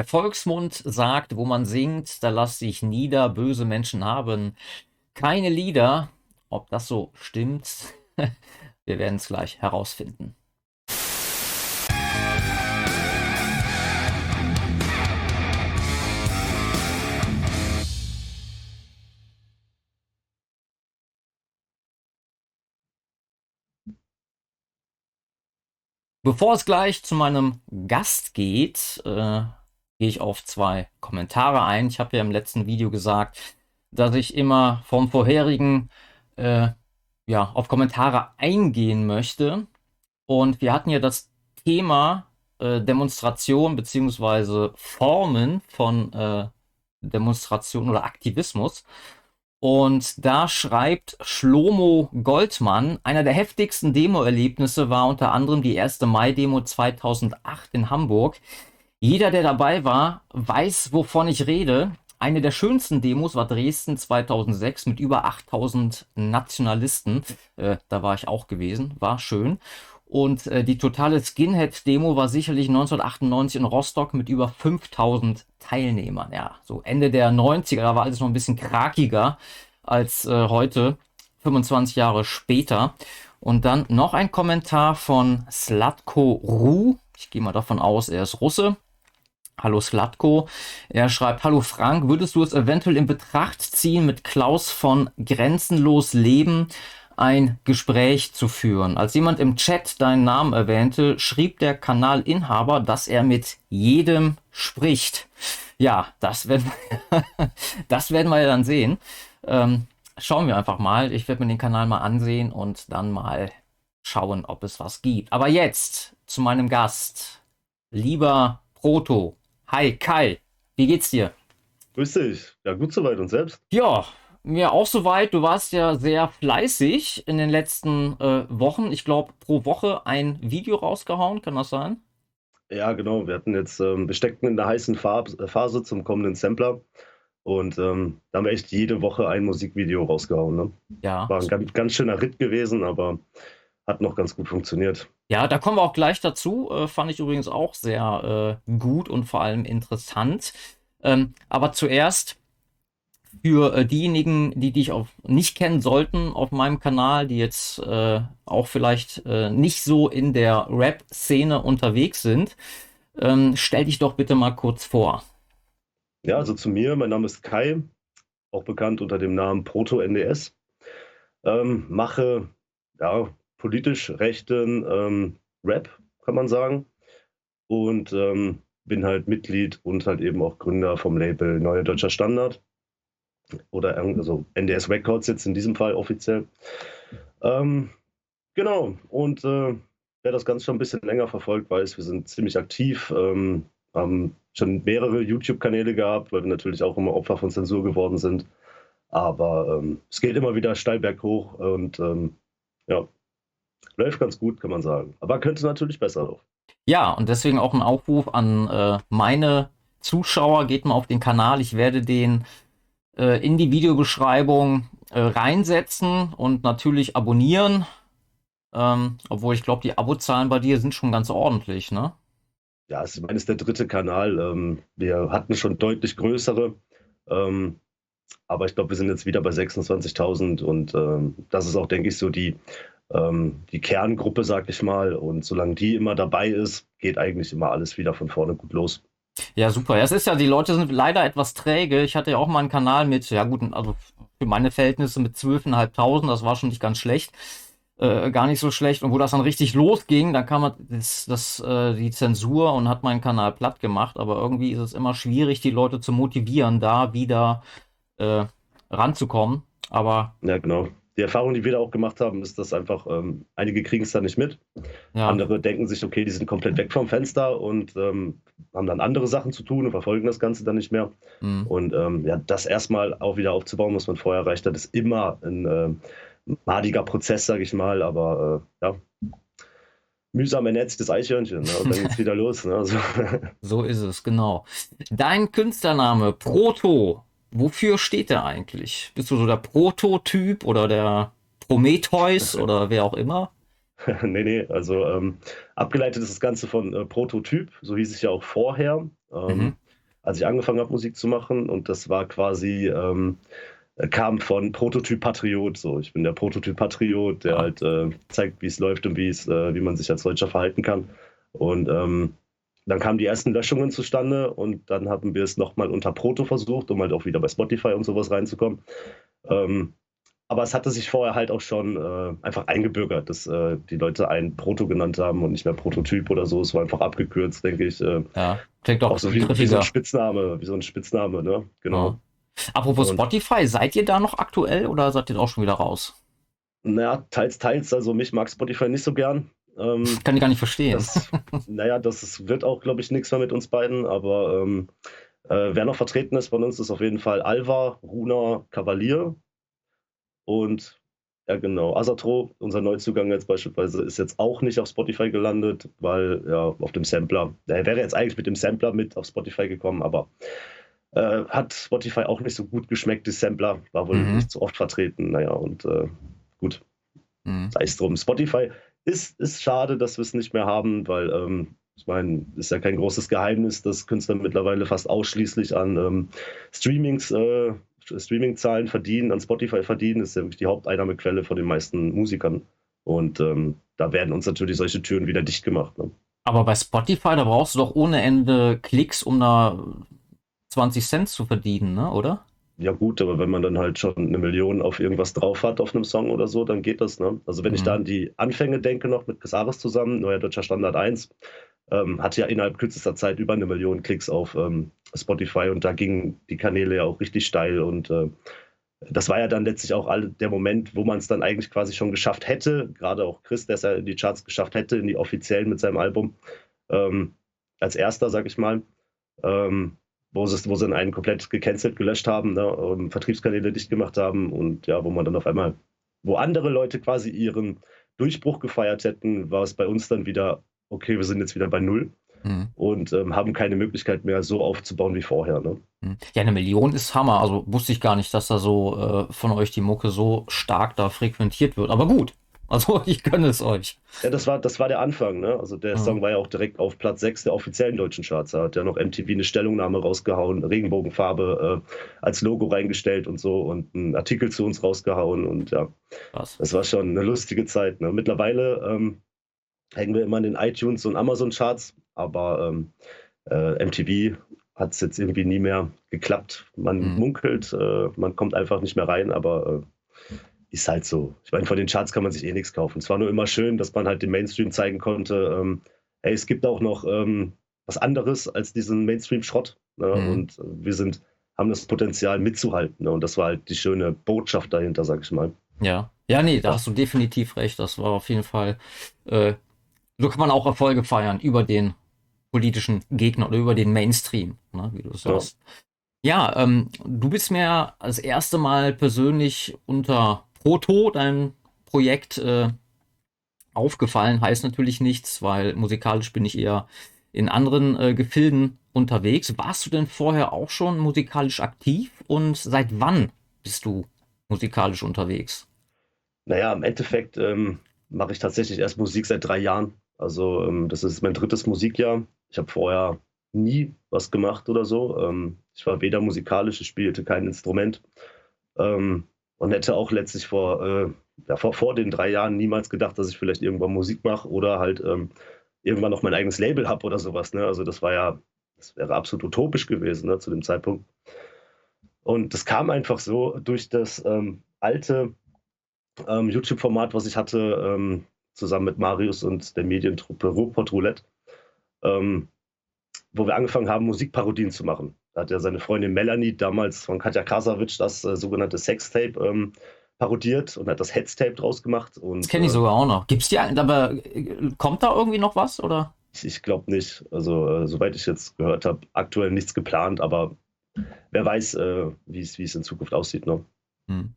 Der Volksmund sagt, wo man singt, da lass sich nieder, böse Menschen haben keine Lieder. Ob das so stimmt, wir werden es gleich herausfinden. Bevor es gleich zu meinem Gast geht, äh, gehe ich auf zwei Kommentare ein. Ich habe ja im letzten Video gesagt, dass ich immer vom vorherigen äh, ja, auf Kommentare eingehen möchte. Und wir hatten ja das Thema äh, Demonstration bzw. Formen von äh, Demonstration oder Aktivismus. Und da schreibt Schlomo Goldmann, einer der heftigsten Demo-Erlebnisse war unter anderem die erste Mai-Demo 2008 in Hamburg. Jeder, der dabei war, weiß, wovon ich rede. Eine der schönsten Demos war Dresden 2006 mit über 8000 Nationalisten. Äh, da war ich auch gewesen, war schön. Und äh, die totale Skinhead-Demo war sicherlich 1998 in Rostock mit über 5000 Teilnehmern. Ja, so Ende der 90er, da war alles noch ein bisschen krakiger als äh, heute, 25 Jahre später. Und dann noch ein Kommentar von Slatko Ru. Ich gehe mal davon aus, er ist Russe. Hallo Slatko. Er schreibt, Hallo Frank, würdest du es eventuell in Betracht ziehen, mit Klaus von Grenzenlos Leben ein Gespräch zu führen. Als jemand im Chat deinen Namen erwähnte, schrieb der Kanalinhaber, dass er mit jedem spricht. Ja, das werden, das werden wir ja dann sehen. Ähm, schauen wir einfach mal. Ich werde mir den Kanal mal ansehen und dann mal schauen, ob es was gibt. Aber jetzt zu meinem Gast. Lieber Proto. Hi Kai, wie geht's dir? Grüß dich. Ja, gut soweit und selbst? Ja, mir auch soweit. Du warst ja sehr fleißig in den letzten äh, Wochen. Ich glaube, pro Woche ein Video rausgehauen. Kann das sein? Ja, genau. Wir hatten jetzt, ähm, wir steckten in der heißen Farb äh, Phase zum kommenden Sampler. Und ähm, da haben wir echt jede Woche ein Musikvideo rausgehauen. Ne? Ja. War ein ganz, ganz schöner Ritt gewesen, aber hat noch ganz gut funktioniert. Ja, da kommen wir auch gleich dazu. Äh, fand ich übrigens auch sehr äh, gut und vor allem interessant. Ähm, aber zuerst für äh, diejenigen, die dich auch nicht kennen sollten auf meinem Kanal, die jetzt äh, auch vielleicht äh, nicht so in der Rap-Szene unterwegs sind, ähm, stell dich doch bitte mal kurz vor. Ja, also zu mir, mein Name ist Kai, auch bekannt unter dem Namen Proto NDS. Ähm, mache ja, politisch rechten ähm, Rap, kann man sagen. Und ähm, bin halt Mitglied und halt eben auch Gründer vom Label Neue Deutscher Standard oder also NDS Records jetzt in diesem Fall offiziell. Ähm, genau, und äh, wer das Ganze schon ein bisschen länger verfolgt, weiß, wir sind ziemlich aktiv, ähm, haben schon mehrere YouTube-Kanäle gehabt, weil wir natürlich auch immer Opfer von Zensur geworden sind. Aber ähm, es geht immer wieder steil berghoch und ähm, ja, läuft ganz gut, kann man sagen. Aber könnte natürlich besser laufen. Ja, und deswegen auch ein Aufruf an äh, meine Zuschauer, geht mal auf den Kanal. Ich werde den äh, in die Videobeschreibung äh, reinsetzen und natürlich abonnieren. Ähm, obwohl ich glaube, die Abozahlen bei dir sind schon ganz ordentlich, ne? Ja, ich meine, es ist der dritte Kanal. Ähm, wir hatten schon deutlich größere. Ähm, aber ich glaube, wir sind jetzt wieder bei 26.000 und ähm, das ist auch, denke ich, so die, ähm, die Kerngruppe, sag ich mal. Und solange die immer dabei ist, geht eigentlich immer alles wieder von vorne gut los. Ja, super. Ja, es ist ja, die Leute sind leider etwas träge. Ich hatte ja auch mal einen Kanal mit, ja gut, also für meine Verhältnisse mit 12.500, das war schon nicht ganz schlecht. Äh, gar nicht so schlecht. Und wo das dann richtig losging, dann kam das, das, äh, die Zensur und hat meinen Kanal platt gemacht. Aber irgendwie ist es immer schwierig, die Leute zu motivieren, da wieder äh, ranzukommen. Aber. Ja, genau die Erfahrung, die wir da auch gemacht haben, ist, dass einfach ähm, einige kriegen es da nicht mit. Ja. Andere denken sich, okay, die sind komplett weg vom Fenster und ähm, haben dann andere Sachen zu tun und verfolgen das Ganze dann nicht mehr. Mhm. Und ähm, ja, das erstmal auch wieder aufzubauen, was man vorher erreicht hat, ist immer ein äh, madiger Prozess, sage ich mal. Aber äh, ja, mühsam ernährt sich das Eichhörnchen ne? und dann geht's wieder los. Ne? Also. So ist es, genau. Dein Künstlername, Proto, wofür steht der eigentlich? Bist du so der Prototyp oder der Prometheus oder wer auch immer? nee, nee, also ähm, abgeleitet ist das Ganze von äh, Prototyp, so hieß es ja auch vorher. Ähm, mhm. als ich angefangen habe, Musik zu machen. Und das war quasi, ähm, kam von Prototyp Patriot. So, ich bin der Prototyp Patriot, der halt äh, zeigt, wie es läuft und wie es, äh, wie man sich als Deutscher verhalten kann. Und ähm, dann kamen die ersten Löschungen zustande und dann haben wir es nochmal unter Proto versucht, um halt auch wieder bei Spotify und sowas reinzukommen. Ähm, aber es hatte sich vorher halt auch schon äh, einfach eingebürgert, dass äh, die Leute einen Proto genannt haben und nicht mehr Prototyp oder so. Es war einfach abgekürzt, denke ich. Äh, ja, klingt auch, auch so wie, wie, so ein Spitzname, wie so ein Spitzname, ne? Genau. Ja. Apropos und, Spotify, seid ihr da noch aktuell oder seid ihr auch schon wieder raus? Naja, teils, teils. Also mich mag Spotify nicht so gern. Ähm, Kann ich gar nicht verstehen. Das, naja, das wird auch, glaube ich, nichts mehr mit uns beiden, aber ähm, äh, wer noch vertreten ist von uns, ist auf jeden Fall Alva, Runa, Kavalier und ja, genau. Asatro, unser Neuzugang jetzt beispielsweise, ist jetzt auch nicht auf Spotify gelandet, weil ja auf dem Sampler, er wäre jetzt eigentlich mit dem Sampler mit auf Spotify gekommen, aber äh, hat Spotify auch nicht so gut geschmeckt, die Sampler, war wohl mhm. nicht so oft vertreten. Naja, und äh, gut, mhm. sei es drum. Spotify ist, ist schade, dass wir es nicht mehr haben, weil ähm, ich meine, ist ja kein großes Geheimnis, dass Künstler mittlerweile fast ausschließlich an ähm, Streamings äh, Streaming-Zahlen verdienen, an Spotify verdienen, ist ja wirklich die Haupteinnahmequelle von den meisten Musikern. Und ähm, da werden uns natürlich solche Türen wieder dicht gemacht. Ne? Aber bei Spotify, da brauchst du doch ohne Ende Klicks, um da 20 Cent zu verdienen, ne? oder? Ja gut, aber wenn man dann halt schon eine Million auf irgendwas drauf hat, auf einem Song oder so, dann geht das. Ne? Also wenn mhm. ich da an die Anfänge denke noch mit Casares zusammen, Neuer Deutscher Standard 1, ähm, hatte ja innerhalb kürzester Zeit über eine Million Klicks auf ähm, Spotify und da gingen die Kanäle ja auch richtig steil und äh, das war ja dann letztlich auch all, der Moment, wo man es dann eigentlich quasi schon geschafft hätte, gerade auch Chris, der es ja in die Charts geschafft hätte, in die offiziellen mit seinem Album, ähm, als erster, sag ich mal, ähm, wo, sie, wo sie dann einen komplett gecancelt, gelöscht haben, ne, um, Vertriebskanäle dicht gemacht haben und ja, wo man dann auf einmal, wo andere Leute quasi ihren Durchbruch gefeiert hätten, war es bei uns dann wieder okay, wir sind jetzt wieder bei Null. Mhm. Und ähm, haben keine Möglichkeit mehr, so aufzubauen wie vorher. Ne? Mhm. Ja, eine Million ist Hammer. Also wusste ich gar nicht, dass da so äh, von euch die Mucke so stark da frequentiert wird. Aber gut, also ich gönne es euch. Ja, das war, das war der Anfang. Ne? Also der mhm. Song war ja auch direkt auf Platz 6 der offiziellen deutschen Charts. Da hat ja noch MTV eine Stellungnahme rausgehauen, Regenbogenfarbe äh, als Logo reingestellt und so und einen Artikel zu uns rausgehauen. Und ja, Was? das war schon eine lustige Zeit. Ne? Mittlerweile ähm, hängen wir immer in den iTunes und Amazon-Charts, aber ähm, äh, MTV hat es jetzt irgendwie nie mehr geklappt. Man mhm. munkelt, äh, man kommt einfach nicht mehr rein, aber äh, ist halt so. Ich meine, von den Charts kann man sich eh nichts kaufen. Es war nur immer schön, dass man halt dem Mainstream zeigen konnte, ähm, hey, es gibt auch noch ähm, was anderes als diesen Mainstream-Schrott. Ne? Mhm. Und wir sind, haben das Potenzial mitzuhalten. Ne? Und das war halt die schöne Botschaft dahinter, sag ich mal. Ja. Ja, nee, da hast du definitiv recht. Das war auf jeden Fall äh, so kann man auch Erfolge feiern über den politischen Gegner oder über den Mainstream, ne, wie du sagst. Ja, ja ähm, du bist mir das erste Mal persönlich unter Proto, dein Projekt, äh, aufgefallen. Heißt natürlich nichts, weil musikalisch bin ich eher in anderen äh, Gefilden unterwegs. Warst du denn vorher auch schon musikalisch aktiv und seit wann bist du musikalisch unterwegs? Naja, im Endeffekt ähm, mache ich tatsächlich erst Musik seit drei Jahren. Also ähm, das ist mein drittes Musikjahr. Ich habe vorher nie was gemacht oder so. Ähm, ich war weder musikalisch, ich spielte kein Instrument ähm, und hätte auch letztlich vor, äh, ja, vor, vor den drei Jahren niemals gedacht, dass ich vielleicht irgendwann Musik mache oder halt ähm, irgendwann noch mein eigenes Label habe oder sowas. Ne? Also das war ja, das wäre absolut utopisch gewesen ne, zu dem Zeitpunkt. Und das kam einfach so durch das ähm, alte ähm, YouTube-Format, was ich hatte, zusammen mit Marius und der Medientruppe Ruhrpott Roulette, ähm, wo wir angefangen haben, Musikparodien zu machen. Da hat ja seine Freundin Melanie damals von Katja Krasavitsch das äh, sogenannte Sextape ähm, parodiert und hat das Headstape draus gemacht. Und, das kenne ich äh, sogar auch noch. Gibt's die, aber äh, kommt da irgendwie noch was oder? Ich, ich glaube nicht. Also äh, soweit ich jetzt gehört habe, aktuell nichts geplant, aber wer weiß, äh, wie es in Zukunft aussieht. Ne? Hm.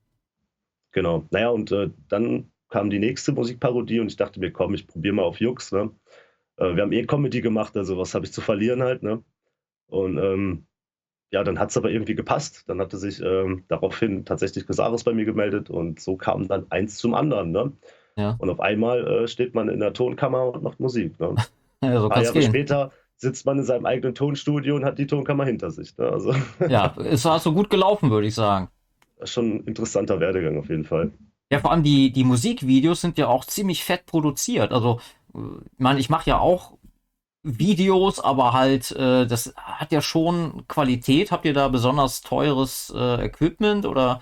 Genau. Naja, und äh, dann kam die nächste Musikparodie und ich dachte mir, komm, ich probiere mal auf Jux. Ne? Äh, wir haben eh Comedy gemacht, also was habe ich zu verlieren halt. Ne? Und ähm, ja, dann hat es aber irgendwie gepasst. Dann hatte sich ähm, daraufhin tatsächlich Gesaris bei mir gemeldet und so kam dann eins zum anderen. Ne? Ja. Und auf einmal äh, steht man in der Tonkammer und macht Musik. Ne? Ja, so Ein paar Jahre gehen. später sitzt man in seinem eigenen Tonstudio und hat die Tonkammer hinter sich. Ne? Also, ja, es war so gut gelaufen, würde ich sagen. Schon ein interessanter Werdegang auf jeden Fall. Ja, vor allem die, die Musikvideos sind ja auch ziemlich fett produziert. Also, ich meine, ich mache ja auch Videos, aber halt, äh, das hat ja schon Qualität. Habt ihr da besonders teures äh, Equipment oder?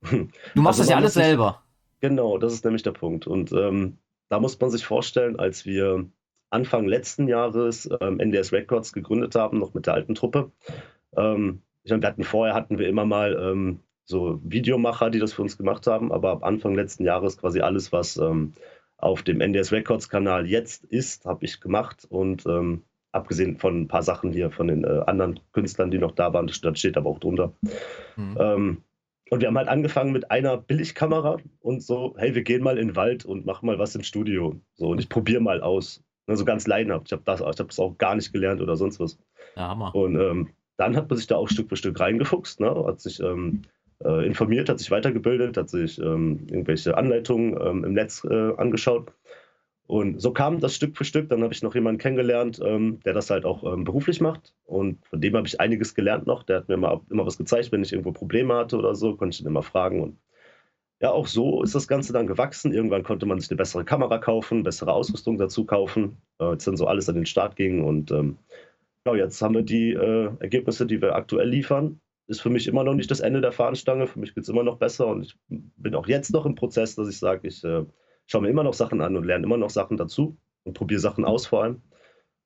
Du machst also das ja alles sich, selber. Genau, das ist nämlich der Punkt. Und ähm, da muss man sich vorstellen, als wir Anfang letzten Jahres ähm, NDS Records gegründet haben, noch mit der alten Truppe. Ähm, ich meine, wir hatten vorher hatten wir immer mal ähm, so Videomacher, die das für uns gemacht haben, aber ab Anfang letzten Jahres quasi alles, was ähm, auf dem NDS Records Kanal jetzt ist, habe ich gemacht und ähm, abgesehen von ein paar Sachen hier von den äh, anderen Künstlern, die noch da waren, das steht aber auch drunter. Mhm. Ähm, und wir haben halt angefangen mit einer Billigkamera und so, hey, wir gehen mal in den Wald und machen mal was im Studio. So, und ich probiere mal aus. Ne, so ganz leidenhaft. Ich habe das, hab das auch gar nicht gelernt oder sonst was. Ja, Hammer. Und ähm, dann hat man sich da auch Stück für Stück reingefuchst, ne? hat sich ähm, äh, informiert, hat sich weitergebildet, hat sich ähm, irgendwelche Anleitungen ähm, im Netz äh, angeschaut. Und so kam das Stück für Stück. Dann habe ich noch jemanden kennengelernt, ähm, der das halt auch ähm, beruflich macht. Und von dem habe ich einiges gelernt noch. Der hat mir mal, immer was gezeigt, wenn ich irgendwo Probleme hatte oder so, konnte ich ihn immer fragen. Und ja, auch so ist das Ganze dann gewachsen. Irgendwann konnte man sich eine bessere Kamera kaufen, bessere Ausrüstung dazu kaufen. Äh, als dann so alles an den Start ging. Und ähm, ja, jetzt haben wir die äh, Ergebnisse, die wir aktuell liefern. Ist für mich immer noch nicht das Ende der Fahnenstange. Für mich geht es immer noch besser. Und ich bin auch jetzt noch im Prozess, dass ich sage, ich äh, schaue mir immer noch Sachen an und lerne immer noch Sachen dazu und probiere Sachen aus vor allem.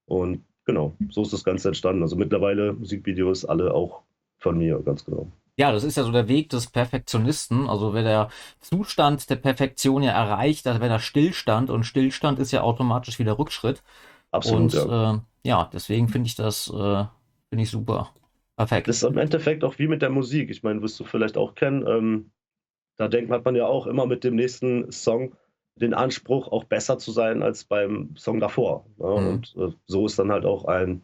Und genau, so ist das Ganze entstanden. Also mittlerweile Musikvideos alle auch von mir, ganz genau. Ja, das ist ja so der Weg des Perfektionisten. Also wenn der Zustand der Perfektion ja erreicht, dann wäre da Stillstand und Stillstand ist ja automatisch wieder Rückschritt. Absolut. Und ja, äh, ja deswegen finde ich das äh, finde ich super. Perfekt. Das ist im Endeffekt auch wie mit der Musik. Ich meine, wirst du vielleicht auch kennen. Ähm, da denkt man ja auch immer mit dem nächsten Song, den Anspruch, auch besser zu sein als beim Song davor. Ja, mhm. Und äh, so ist dann halt auch ein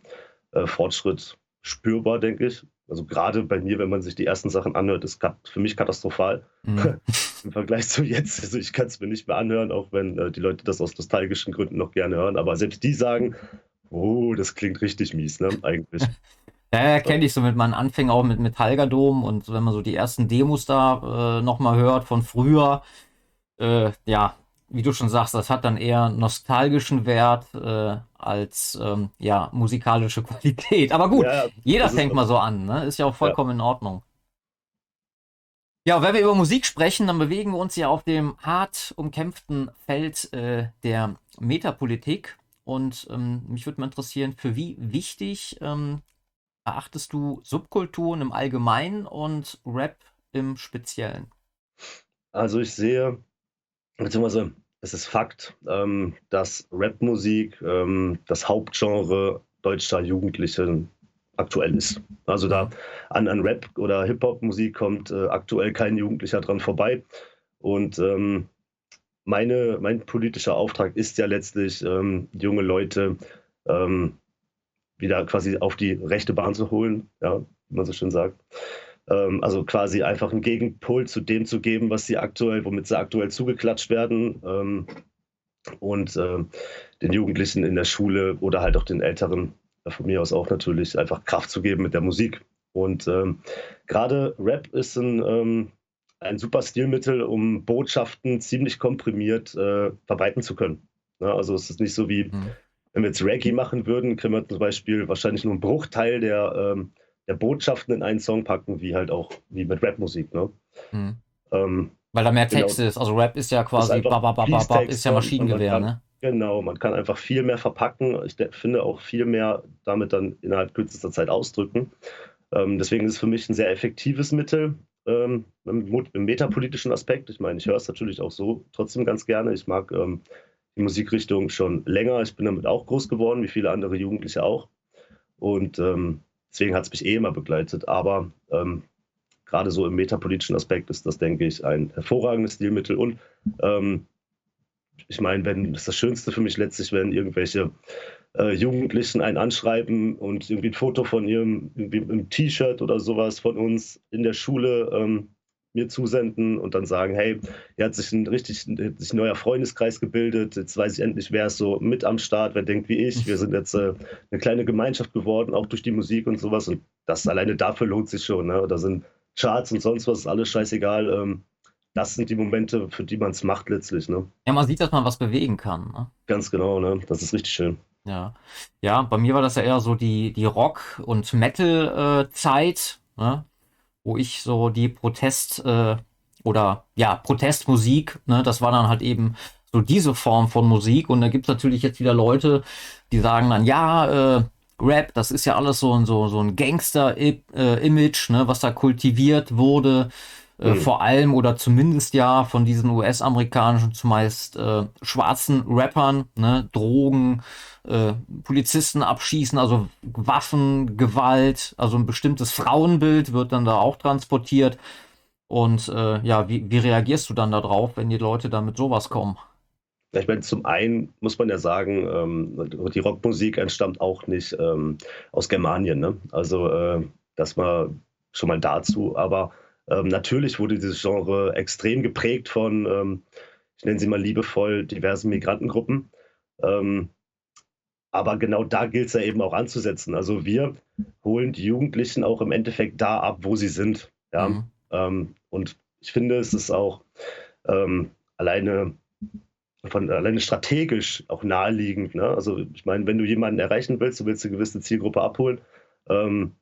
äh, Fortschritt spürbar, denke ich. Also gerade bei mir, wenn man sich die ersten Sachen anhört, ist für mich katastrophal mhm. im Vergleich zu jetzt. Also ich kann es mir nicht mehr anhören, auch wenn äh, die Leute das aus nostalgischen Gründen noch gerne hören. Aber selbst die sagen, oh, das klingt richtig mies, ne? Eigentlich. Ja, kenne ich so mit meinen Anfängen auch mit Metallgadom und wenn man so die ersten Demos da äh, nochmal hört von früher, äh, ja, wie du schon sagst, das hat dann eher nostalgischen Wert äh, als ähm, ja, musikalische Qualität. Aber gut, ja, jeder fängt mal so an, ne? Ist ja auch vollkommen ja. in Ordnung. Ja, wenn wir über Musik sprechen, dann bewegen wir uns ja auf dem hart umkämpften Feld äh, der Metapolitik. Und ähm, mich würde mal interessieren, für wie wichtig ähm, erachtest du Subkulturen im Allgemeinen und Rap im Speziellen? Also ich sehe beziehungsweise es ist Fakt, ähm, dass Rapmusik ähm, das Hauptgenre deutscher Jugendlichen aktuell ist. Also da an, an Rap oder Hip-Hop-Musik kommt äh, aktuell kein Jugendlicher dran vorbei. Und ähm, meine, mein politischer Auftrag ist ja letztlich, ähm, junge Leute ähm, wieder quasi auf die rechte Bahn zu holen, ja, wie man so schön sagt. Ähm, also quasi einfach einen Gegenpol zu dem zu geben, was sie aktuell, womit sie aktuell zugeklatscht werden. Ähm, und äh, den Jugendlichen in der Schule oder halt auch den Älteren, von mir aus auch natürlich, einfach Kraft zu geben mit der Musik. Und ähm, gerade Rap ist ein, ähm, ein super Stilmittel, um Botschaften ziemlich komprimiert äh, verbreiten zu können. Ja, also es ist nicht so wie, mhm. Wenn wir jetzt Reggae machen würden, können wir zum Beispiel wahrscheinlich nur einen Bruchteil der ähm, der Botschaften in einen Song packen, wie halt auch wie mit Rapmusik. Ne? Mhm. Ähm, Weil da mehr Text genau, ist. Also Rap ist ja quasi, ist, babababab, ist ja Maschinengewehr. Kann, ne? Genau, man kann einfach viel mehr verpacken. Ich finde auch viel mehr damit dann innerhalb kürzester Zeit ausdrücken. Ähm, deswegen ist es für mich ein sehr effektives Mittel ähm, im, im, metapolitischen Aspekt. Ich meine, ich höre es natürlich auch so trotzdem ganz gerne. Ich mag ähm, die Musikrichtung schon länger. Ich bin damit auch groß geworden, wie viele andere Jugendliche auch. Und ähm, Deswegen hat es mich eh immer begleitet. Aber ähm, gerade so im metapolitischen Aspekt ist das, denke ich, ein hervorragendes Stilmittel. Und ähm, ich meine, wenn das ist das Schönste für mich letztlich, wenn irgendwelche äh, Jugendlichen einen anschreiben und irgendwie ein Foto von ihrem T-Shirt oder sowas von uns in der Schule ähm, mir zusenden und dann sagen, hey, hier hat sich ein richtig sich ein neuer Freundeskreis gebildet, jetzt weiß ich endlich, wer ist so mit am Start, wer denkt wie ich, wir sind jetzt äh, eine kleine Gemeinschaft geworden, auch durch die Musik und sowas und das alleine dafür lohnt sich schon, ne? da sind Charts und sonst was, ist alles scheißegal, ähm, das sind die Momente, für die man es macht letztlich. Ne? Ja, man sieht, dass man was bewegen kann. Ne? Ganz genau, ne? das ist richtig schön. Ja, ja, bei mir war das ja eher so die, die Rock- und Metal-Zeit, äh, ne? Wo ich so die Protest- äh, oder ja, Protestmusik, ne? das war dann halt eben so diese Form von Musik. Und da gibt es natürlich jetzt wieder Leute, die sagen dann, ja, äh, Rap, das ist ja alles so, ein so, so ein Gangster-Image, ne, was da kultiviert wurde. Äh, mhm. Vor allem oder zumindest ja von diesen US-amerikanischen, zumeist äh, schwarzen Rappern, ne, Drogen, äh, Polizisten abschießen, also Waffen, Gewalt, also ein bestimmtes Frauenbild wird dann da auch transportiert. Und äh, ja, wie, wie reagierst du dann darauf, wenn die Leute da mit sowas kommen? Ich meine, zum einen muss man ja sagen, ähm, die Rockmusik entstammt auch nicht ähm, aus Germanien. Ne? Also, äh, das war schon mal dazu. Aber ähm, natürlich wurde dieses Genre extrem geprägt von, ähm, ich nenne sie mal liebevoll, diversen Migrantengruppen. Ähm, aber genau da gilt es ja eben auch anzusetzen. Also wir holen die Jugendlichen auch im Endeffekt da ab, wo sie sind. Ja? Mhm. Ähm, und ich finde, es ist auch ähm, alleine von alleine strategisch auch naheliegend. Ne? Also ich meine, wenn du jemanden erreichen willst, du willst eine gewisse Zielgruppe abholen, ähm,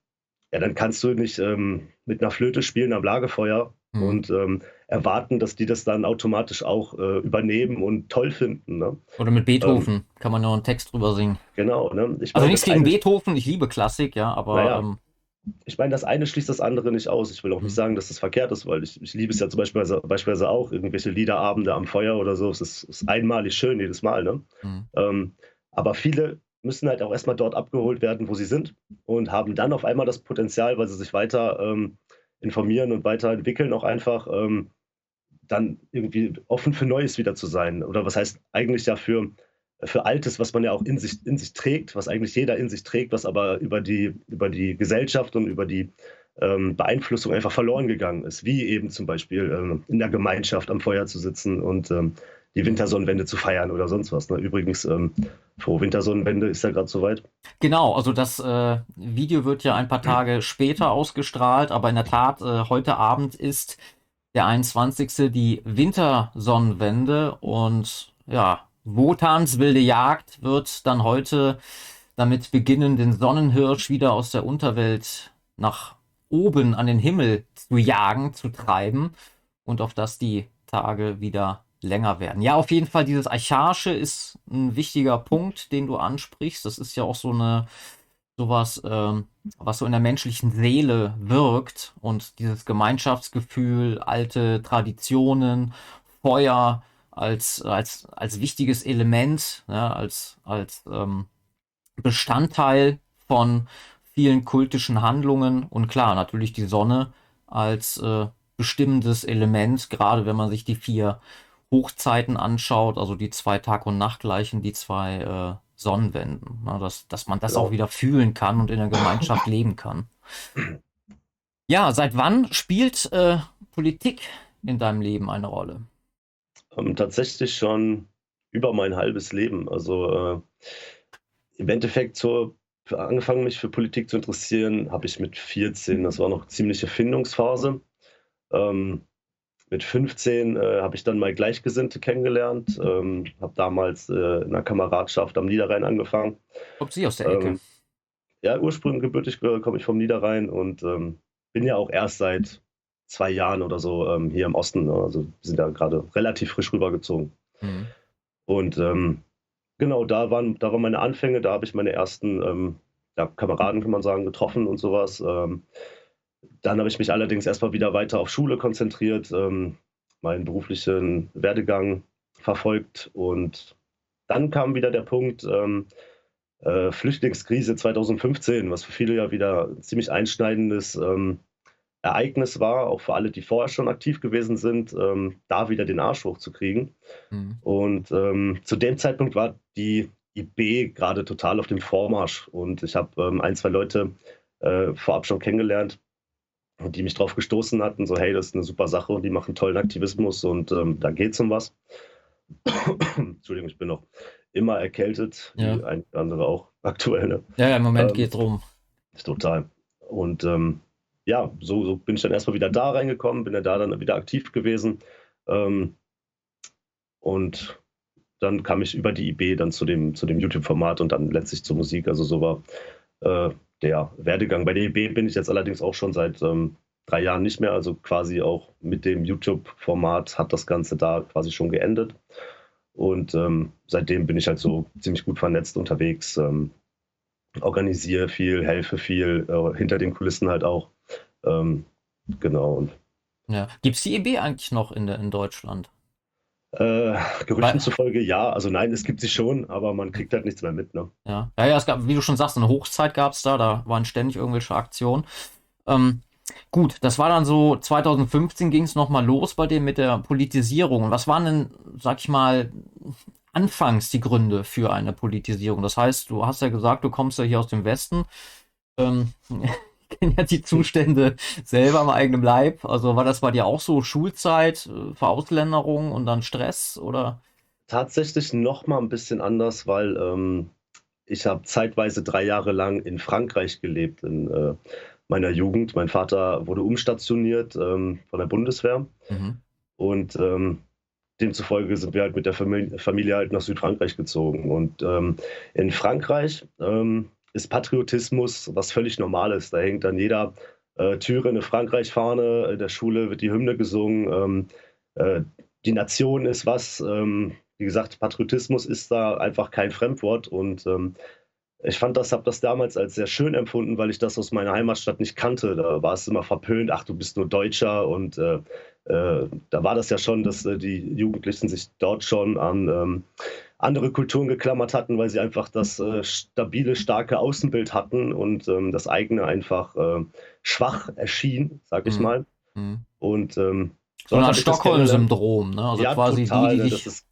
ja, dann kannst du nicht ähm, mit einer Flöte spielen am Lagerfeuer mhm. und ähm, erwarten, dass die das dann automatisch auch äh, übernehmen und toll finden. Ne? Oder mit Beethoven ähm, kann man nur einen Text drüber singen. Genau. Ne? Ich also nichts gegen Beethoven, ich liebe Klassik, ja, aber. Naja, ähm, ich meine, das eine schließt das andere nicht aus. Ich will auch nicht mhm. sagen, dass das verkehrt ist, weil ich, ich liebe es ja zum Beispiel beispielsweise auch, irgendwelche Liederabende am Feuer oder so. Es ist, ist einmalig schön jedes Mal. Ne? Mhm. Ähm, aber viele müssen halt auch erstmal dort abgeholt werden, wo sie sind und haben dann auf einmal das Potenzial, weil sie sich weiter ähm, informieren und weiterentwickeln, auch einfach ähm, dann irgendwie offen für Neues wieder zu sein. Oder was heißt eigentlich ja für, für Altes, was man ja auch in sich, in sich trägt, was eigentlich jeder in sich trägt, was aber über die, über die Gesellschaft und über die ähm, Beeinflussung einfach verloren gegangen ist, wie eben zum Beispiel ähm, in der Gemeinschaft am Feuer zu sitzen und ähm, die Wintersonnenwende zu feiern oder sonst was. Ne? Übrigens, ähm, frohe Wintersonnenwende ist ja gerade soweit. Genau, also das äh, Video wird ja ein paar Tage später ausgestrahlt, aber in der Tat, äh, heute Abend ist der 21. die Wintersonnenwende und ja, Wotans wilde Jagd wird dann heute damit beginnen, den Sonnenhirsch wieder aus der Unterwelt nach oben an den Himmel zu jagen, zu treiben und auf das die Tage wieder länger werden. Ja, auf jeden Fall, dieses Archaische ist ein wichtiger Punkt, den du ansprichst. Das ist ja auch so eine, sowas, ähm, was so in der menschlichen Seele wirkt und dieses Gemeinschaftsgefühl, alte Traditionen, Feuer als, als, als wichtiges Element, ja, als, als ähm, Bestandteil von vielen kultischen Handlungen und klar, natürlich die Sonne als äh, bestimmendes Element, gerade wenn man sich die vier Hochzeiten anschaut, also die zwei Tag- und Nachtgleichen, die zwei äh, Sonnenwenden, na, dass, dass man das genau. auch wieder fühlen kann und in der Gemeinschaft leben kann. Ja, seit wann spielt äh, Politik in deinem Leben eine Rolle? Ähm, tatsächlich schon über mein halbes Leben. Also äh, im Endeffekt so angefangen, mich für Politik zu interessieren, habe ich mit 14, das war noch ziemliche Findungsphase. Ähm, mit 15 äh, habe ich dann mal Gleichgesinnte kennengelernt, ähm, habe damals äh, in einer Kameradschaft am Niederrhein angefangen. Kommt sie aus der Ecke? Ähm, ja, ursprünglich gebürtig komme ich vom Niederrhein und ähm, bin ja auch erst seit zwei Jahren oder so ähm, hier im Osten. Also wir sind da gerade relativ frisch rübergezogen. Mhm. Und ähm, genau, da waren, da waren meine Anfänge, da habe ich meine ersten ähm, ja, Kameraden, kann man sagen, getroffen und sowas. Dann habe ich mich allerdings erstmal wieder weiter auf Schule konzentriert, ähm, meinen beruflichen Werdegang verfolgt und dann kam wieder der Punkt ähm, äh, Flüchtlingskrise 2015, was für viele ja wieder ein ziemlich einschneidendes ähm, Ereignis war, auch für alle, die vorher schon aktiv gewesen sind, ähm, da wieder den Arsch hochzukriegen. Mhm. Und ähm, zu dem Zeitpunkt war die IB gerade total auf dem Vormarsch und ich habe ähm, ein, zwei Leute äh, vorab schon kennengelernt, die mich drauf gestoßen hatten, so hey, das ist eine super Sache und die machen tollen Aktivismus und ähm, da es um was. Entschuldigung, ich bin noch immer erkältet, ja. wie ein andere auch aktuell. Ne? Ja, ja, im Moment ähm, geht rum. Total. Und ähm, ja, so, so, bin ich dann erstmal wieder da reingekommen, bin ja da dann wieder aktiv gewesen. Ähm, und dann kam ich über die IB dann zu dem, zu dem YouTube-Format und dann letztlich zur Musik. Also so war äh, der Werdegang. Bei der IB bin ich jetzt allerdings auch schon seit ähm, drei Jahren nicht mehr. Also quasi auch mit dem YouTube-Format hat das Ganze da quasi schon geendet. Und ähm, seitdem bin ich halt so ziemlich gut vernetzt unterwegs, ähm, organisiere viel, helfe viel, äh, hinter den Kulissen halt auch. Ähm, genau. Ja. Gibt es die EB eigentlich noch in, in Deutschland? Äh, Gerüchten zufolge ja. Also nein, es gibt sie schon, aber man kriegt halt nichts mehr mit. Ne? Ja. ja, ja, es gab, wie du schon sagst, eine Hochzeit gab es da, da waren ständig irgendwelche Aktionen. Ähm, gut, das war dann so, 2015 ging es nochmal los bei dem mit der Politisierung. Und was waren denn, sag ich mal, anfangs die Gründe für eine Politisierung? Das heißt, du hast ja gesagt, du kommst ja hier aus dem Westen. Ähm, kenne ja die Zustände selber am eigenen Leib. Also war das bei dir auch so Schulzeit, äh, Verausländerung und dann Stress oder? Tatsächlich noch mal ein bisschen anders, weil ähm, ich habe zeitweise drei Jahre lang in Frankreich gelebt in äh, meiner Jugend. Mein Vater wurde umstationiert ähm, von der Bundeswehr mhm. und ähm, demzufolge sind wir halt mit der Familie, Familie halt nach Südfrankreich gezogen. Und ähm, in Frankreich ähm, ist Patriotismus was völlig Normales. Da hängt an jeder äh, Türe eine Frankreich-Fahne, in der Schule wird die Hymne gesungen. Ähm, äh, die Nation ist was, ähm, wie gesagt, Patriotismus ist da einfach kein Fremdwort und ähm, ich fand das, habe das damals als sehr schön empfunden, weil ich das aus meiner Heimatstadt nicht kannte. Da war es immer verpönt, ach, du bist nur Deutscher und äh, äh, da war das ja schon, dass äh, die Jugendlichen sich dort schon an ähm, andere Kulturen geklammert hatten, weil sie einfach das äh, stabile, starke Außenbild hatten und ähm, das eigene einfach äh, schwach erschien, sag ich mhm. mal. Mhm. Und ähm, so ein Stockholm-Syndrom, ne? Also ja, quasi total, die, die ne? dich... ist,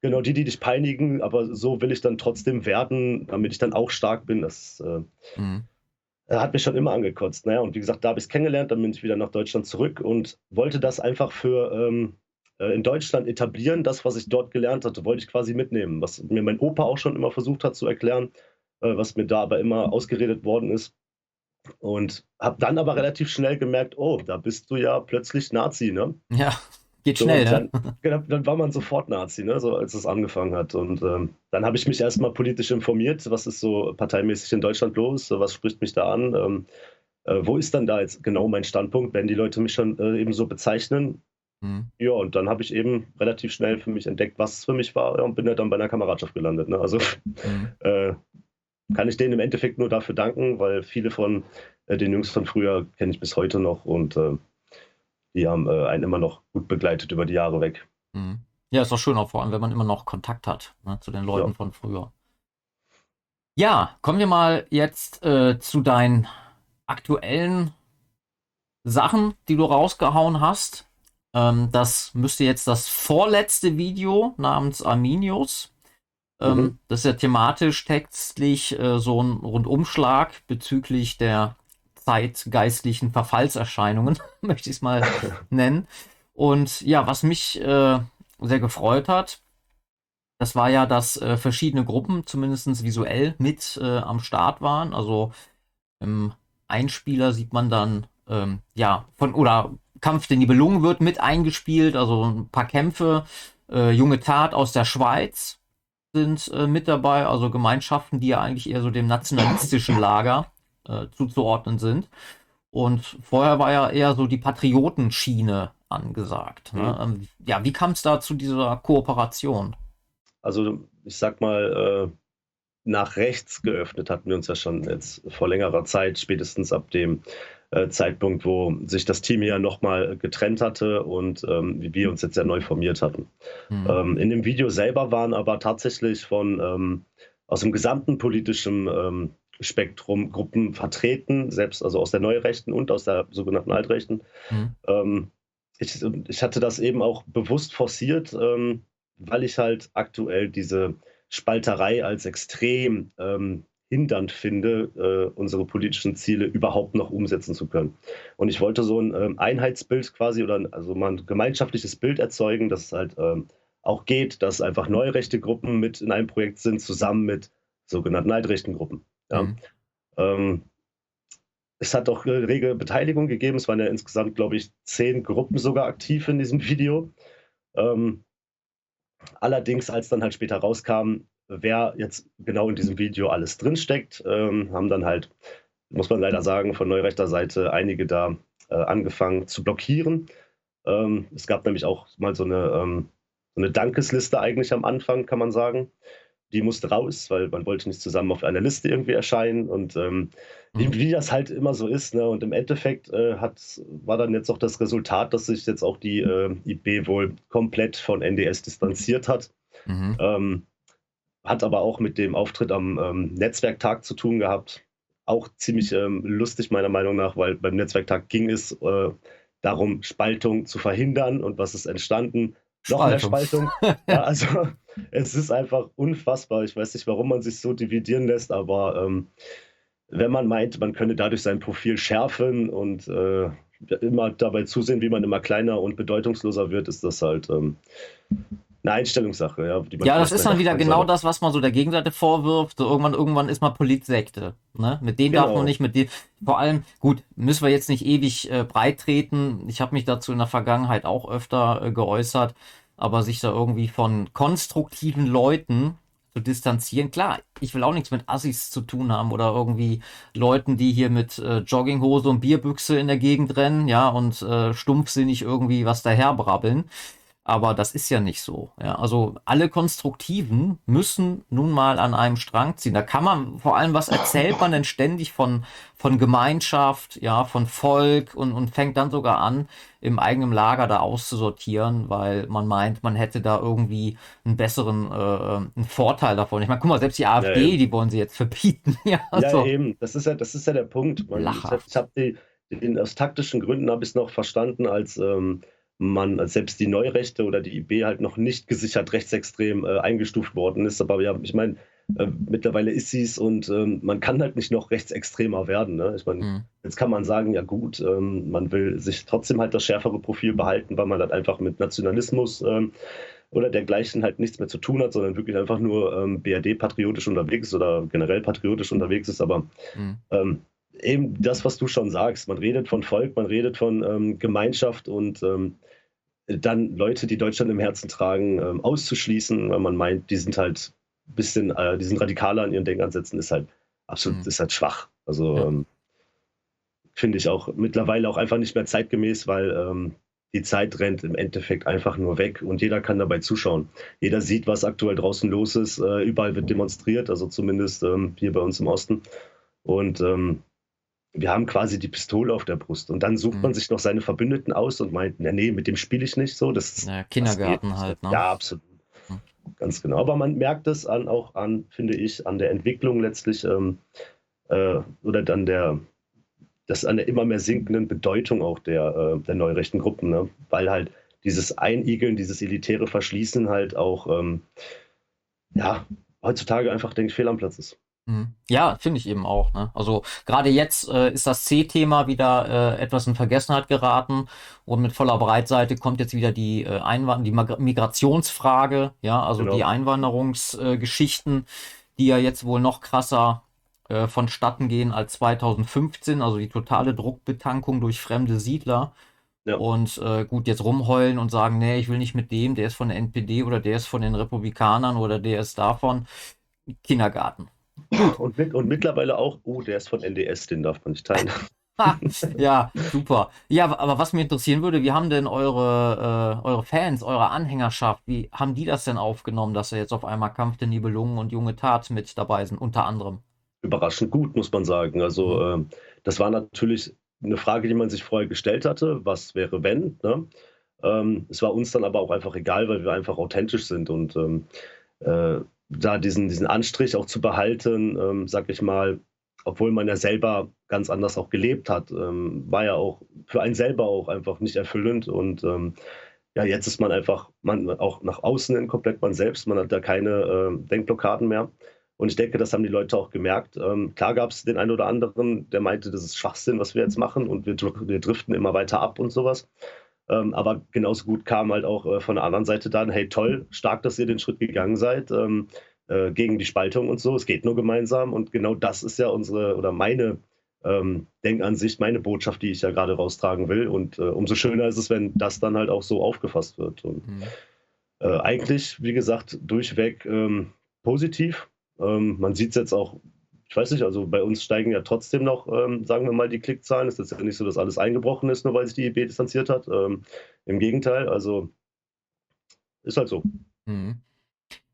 genau, die, die dich peinigen, aber so will ich dann trotzdem werden, damit ich dann auch stark bin. Das äh, mhm. hat mich schon immer angekotzt. Naja, und wie gesagt, da habe ich es kennengelernt, dann bin ich wieder nach Deutschland zurück und wollte das einfach für ähm, äh, in Deutschland etablieren. Das, was ich dort gelernt hatte, wollte ich quasi mitnehmen, was mir mein Opa auch schon immer versucht hat zu erklären, äh, was mir da aber immer ausgeredet worden ist. Und habe dann aber relativ schnell gemerkt, oh, da bist du ja plötzlich Nazi, ne? Ja, geht so, schnell, dann, ne? Genau, dann war man sofort Nazi, ne? So als es angefangen hat. Und ähm, dann habe ich mich erstmal politisch informiert, was ist so parteimäßig in Deutschland los, was spricht mich da an. Ähm, äh, wo ist dann da jetzt genau mein Standpunkt, wenn die Leute mich schon äh, eben so bezeichnen? Mhm. Ja, und dann habe ich eben relativ schnell für mich entdeckt, was es für mich war und bin ja dann bei einer Kameradschaft gelandet. Ne? Also mhm. äh, kann ich denen im Endeffekt nur dafür danken, weil viele von äh, den Jungs von früher kenne ich bis heute noch und äh, die haben äh, einen immer noch gut begleitet über die Jahre weg. Mhm. Ja, ist doch schön, auch vor allem, wenn man immer noch Kontakt hat ne, zu den Leuten ja. von früher. Ja, kommen wir mal jetzt äh, zu deinen aktuellen Sachen, die du rausgehauen hast. Ähm, das müsste jetzt das vorletzte Video namens Arminius. Ähm, mhm. Das ist ja thematisch, textlich äh, so ein Rundumschlag bezüglich der zeitgeistlichen Verfallserscheinungen, möchte ich es mal nennen. Und ja, was mich äh, sehr gefreut hat, das war ja, dass äh, verschiedene Gruppen zumindest visuell mit äh, am Start waren. Also im Einspieler sieht man dann ähm, ja von oder Kampf der Nibelungen wird mit eingespielt, also ein paar Kämpfe. Äh, Junge Tat aus der Schweiz sind äh, mit dabei, also Gemeinschaften, die ja eigentlich eher so dem nationalistischen Lager äh, zuzuordnen sind. Und vorher war ja eher so die Patriotenschiene angesagt. Ne? Mhm. Ähm, ja, wie kam es da zu dieser Kooperation? Also ich sag mal, äh, nach rechts geöffnet hatten wir uns ja schon jetzt vor längerer Zeit, spätestens ab dem Zeitpunkt, wo sich das Team ja nochmal getrennt hatte und ähm, wir uns jetzt ja neu formiert hatten. Mhm. Ähm, in dem Video selber waren aber tatsächlich von ähm, aus dem gesamten politischen ähm, Spektrum Gruppen vertreten, selbst also aus der Neurechten und aus der sogenannten Altrechten. Mhm. Ähm, ich, ich, hatte das eben auch bewusst forciert, ähm, weil ich halt aktuell diese Spalterei als extrem hindernd finde, äh, unsere politischen Ziele überhaupt noch umsetzen zu können. Und ich wollte so ein ähm, Einheitsbild quasi oder also mal ein gemeinschaftliches Bild erzeugen, dass es halt ähm, auch geht, dass einfach neue rechte Gruppen mit in einem Projekt sind, zusammen mit sogenannten altrechten Gruppen. Ja. Mhm. Ähm, es hat auch rege Beteiligung gegeben. Es waren ja insgesamt, glaube ich, zehn Gruppen sogar aktiv in diesem Video. Ähm, allerdings, als dann halt später rauskam, wer jetzt genau in diesem Video alles drinsteckt, ähm, haben dann halt, muss man leider sagen, von neurechter Seite einige da äh, angefangen zu blockieren. Ähm, es gab nämlich auch mal so eine, ähm, so eine Dankesliste eigentlich am Anfang, kann man sagen. Die musste raus, weil man wollte nicht zusammen auf einer Liste irgendwie erscheinen und ähm, wie, mhm. wie, das halt immer so ist. Ne? Und im Endeffekt äh, hat, war dann jetzt auch das Resultat, dass sich jetzt auch die äh, IB wohl komplett von NDS distanziert hat. Mhm. Hat aber auch mit dem Auftritt am ähm, Netzwerktag zu tun gehabt. Auch ziemlich ähm, lustig meiner Meinung nach, weil beim Netzwerktag ging es äh, darum, Spaltung zu verhindern und was ist entstanden? Noch mehr Spaltung. ja, also es ist einfach unfassbar. Ich weiß nicht, warum man sich so dividieren lässt, aber ähm, wenn man meint, man könne dadurch sein Profil schärfen und äh, immer dabei zusehen, wie man immer kleiner und bedeutungsloser wird, ist das halt ähm, eine Einstellungssache. Ja, ja das ist dann wieder genau soll. das, was man so der Gegenseite vorwirft. So irgendwann, irgendwann ist man Politsekte. Ne? Mit denen genau. darf man nicht, mit denen. Vor allem, gut, müssen wir jetzt nicht ewig äh, breit treten. Ich habe mich dazu in der Vergangenheit auch öfter äh, geäußert. Aber sich da irgendwie von konstruktiven Leuten zu distanzieren. Klar, ich will auch nichts mit Assis zu tun haben oder irgendwie Leuten, die hier mit äh, Jogginghose und Bierbüchse in der Gegend rennen, ja, und äh, stumpfsinnig irgendwie was daherbrabbeln. Aber das ist ja nicht so. Ja, also alle Konstruktiven müssen nun mal an einem Strang ziehen. Da kann man vor allem, was erzählt man denn ständig von, von Gemeinschaft, ja, von Volk und, und fängt dann sogar an, im eigenen Lager da auszusortieren, weil man meint, man hätte da irgendwie einen besseren äh, einen Vorteil davon. Ich meine, guck mal, selbst die AfD, ja, die wollen sie jetzt verbieten. ja, ja, eben. Das ist ja, das ist ja der Punkt. Man, ich habe hab die, den, aus taktischen Gründen habe ich es noch verstanden, als ähm, man selbst die Neurechte oder die IB halt noch nicht gesichert rechtsextrem äh, eingestuft worden ist. Aber ja, ich meine, äh, mittlerweile ist sie es und ähm, man kann halt nicht noch rechtsextremer werden. Ne? Ich meine, mhm. jetzt kann man sagen, ja gut, ähm, man will sich trotzdem halt das schärfere Profil behalten, weil man halt einfach mit Nationalismus ähm, oder dergleichen halt nichts mehr zu tun hat, sondern wirklich einfach nur ähm, BRD-patriotisch unterwegs ist oder generell patriotisch unterwegs ist. Aber mhm. Eben das, was du schon sagst. Man redet von Volk, man redet von ähm, Gemeinschaft und ähm, dann Leute, die Deutschland im Herzen tragen, ähm, auszuschließen, weil man meint, die sind halt ein bisschen, äh, die sind radikaler an ihren Denkansätzen, ist halt absolut, mhm. ist halt schwach. Also ja. Ähm, finde ich auch mittlerweile auch einfach nicht mehr zeitgemäß, weil ähm, die Zeit rennt im Endeffekt einfach nur weg und jeder kann dabei zuschauen. Jeder sieht, was aktuell draußen los ist. Äh, überall wird demonstriert, also zumindest ähm, hier bei uns im Osten. Und ähm, wir haben quasi die Pistole auf der Brust. Und dann sucht mhm. man sich noch seine Verbündeten aus und meint, na, nee, mit dem spiele ich nicht so. Das ist ja, Kindergarten das halt, ne? Ja, absolut. Mhm. Ganz genau. Aber man merkt es an, auch an, finde ich, an der Entwicklung letztlich ähm, äh, oder dann der, das an der immer mehr sinkenden Bedeutung auch der, äh, der neurechten Gruppen, ne? weil halt dieses Einigeln, dieses elitäre Verschließen halt auch, ähm, ja, heutzutage einfach, denke ich, fehl am Platz ist. Mhm. Ja, finde ich eben auch. Ne? Also gerade jetzt äh, ist das C-Thema wieder äh, etwas in Vergessenheit geraten und mit voller Breitseite kommt jetzt wieder die äh, Einwand die Migrationsfrage, ja, also genau. die Einwanderungsgeschichten, äh, die ja jetzt wohl noch krasser äh, vonstatten gehen als 2015, also die totale Druckbetankung durch fremde Siedler. Ja. Und äh, gut, jetzt rumheulen und sagen, nee, ich will nicht mit dem, der ist von der NPD oder der ist von den Republikanern oder der ist davon. Kindergarten. Und, mit, und mittlerweile auch, oh, der ist von NDS, den darf man nicht teilen. ja, super. Ja, aber was mich interessieren würde, wie haben denn eure, äh, eure Fans, eure Anhängerschaft, wie haben die das denn aufgenommen, dass er jetzt auf einmal Kampf der Nibelungen und Junge Tat mit dabei sind, unter anderem? Überraschend gut, muss man sagen. Also, äh, das war natürlich eine Frage, die man sich vorher gestellt hatte. Was wäre, wenn? Ne? Ähm, es war uns dann aber auch einfach egal, weil wir einfach authentisch sind und ähm, äh, da diesen, diesen Anstrich auch zu behalten, ähm, sag ich mal, obwohl man ja selber ganz anders auch gelebt hat, ähm, war ja auch für einen selber auch einfach nicht erfüllend und ähm, ja, jetzt ist man einfach man auch nach außen hin komplett man selbst, man hat da keine äh, Denkblockaden mehr Und ich denke, das haben die Leute auch gemerkt. Ähm, klar gab es den einen oder anderen, der meinte, das ist Schwachsinn, was wir jetzt machen und wir, wir driften immer weiter ab und sowas. Ähm, aber genauso gut kam halt auch äh, von der anderen Seite dann, hey toll, stark, dass ihr den Schritt gegangen seid ähm, äh, gegen die Spaltung und so. Es geht nur gemeinsam und genau das ist ja unsere oder meine ähm, Denkansicht, meine Botschaft, die ich ja gerade raustragen will. Und äh, umso schöner ist es, wenn das dann halt auch so aufgefasst wird. Und mhm. äh, eigentlich, wie gesagt, durchweg ähm, positiv. Ähm, man sieht es jetzt auch, ich weiß nicht, also bei uns steigen ja trotzdem noch, ähm, sagen wir mal, die Klickzahlen. Es ist ja nicht so, dass alles eingebrochen ist, nur weil sich die IB distanziert hat. Ähm, Im Gegenteil, also ist halt so. Mhm.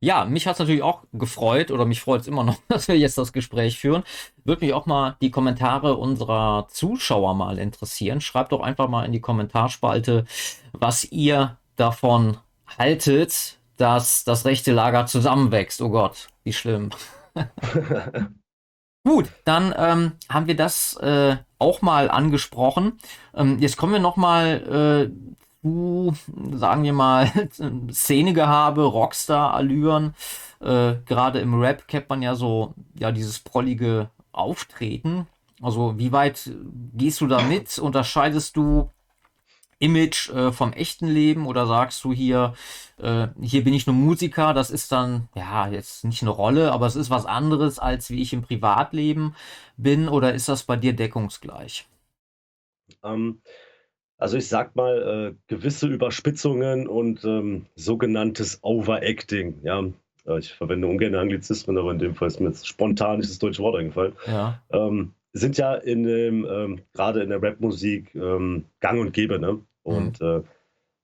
Ja, mich hat es natürlich auch gefreut oder mich freut es immer noch, dass wir jetzt das Gespräch führen. Würde mich auch mal die Kommentare unserer Zuschauer mal interessieren. Schreibt doch einfach mal in die Kommentarspalte, was ihr davon haltet, dass das rechte Lager zusammenwächst. Oh Gott, wie schlimm. Gut, dann ähm, haben wir das äh, auch mal angesprochen. Ähm, jetzt kommen wir noch mal äh, du, sagen wir mal, Szenegehabe, Rockstar-Allüren. Äh, Gerade im Rap kennt man ja so, ja, dieses prollige Auftreten. Also, wie weit gehst du da mit? Unterscheidest du Image äh, vom echten Leben oder sagst du hier, äh, hier bin ich nur Musiker, das ist dann, ja, jetzt nicht eine Rolle, aber es ist was anderes, als wie ich im Privatleben bin oder ist das bei dir deckungsgleich? Ähm, also ich sag mal, äh, gewisse Überspitzungen und ähm, sogenanntes Overacting, ja. Ich verwende ungern Anglizismen, aber in dem Fall ist mir jetzt spontan nicht das deutsche Wort eingefallen. Ja. Ähm, sind ja in dem, ähm, gerade in der Rapmusik ähm, gang und gäbe, ne? Und mhm. äh,